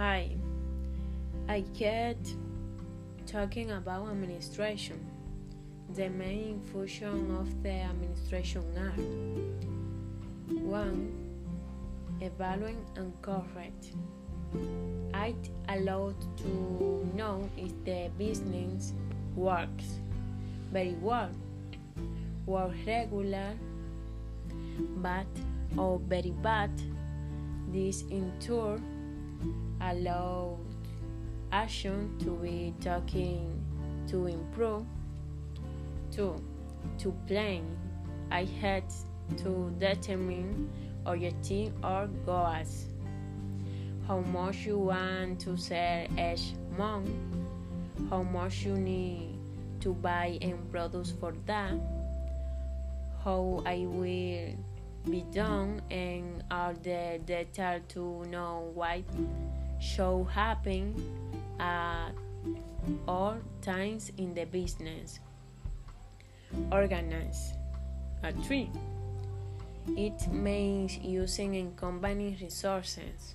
I get talking about administration. The main function of the administration are 1. Evaluate and correct. It allowed to know if the business works very well, work regular, bad or very bad. This in turn allowed action to be taken to improve. 2. To plan ahead to determine objectives or goals. How much you want to sell each month, how much you need to buy and produce for that, how I will be done, and all the detail to know what should happen at all times in the business. Organize. A three. It means using and combining resources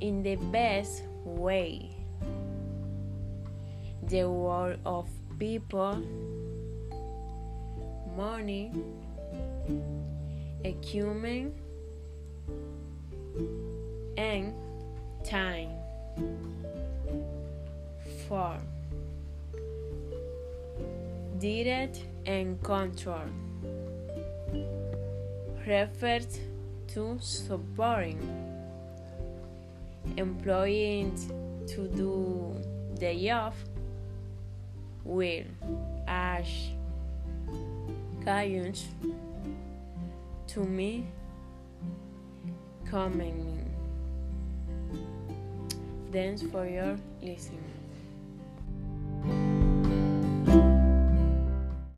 in the best way. The world of people, money, equipment, and time. 4. Direct and control refers to supporting employees to do the job with as guidance to me coming. Thanks for your listening.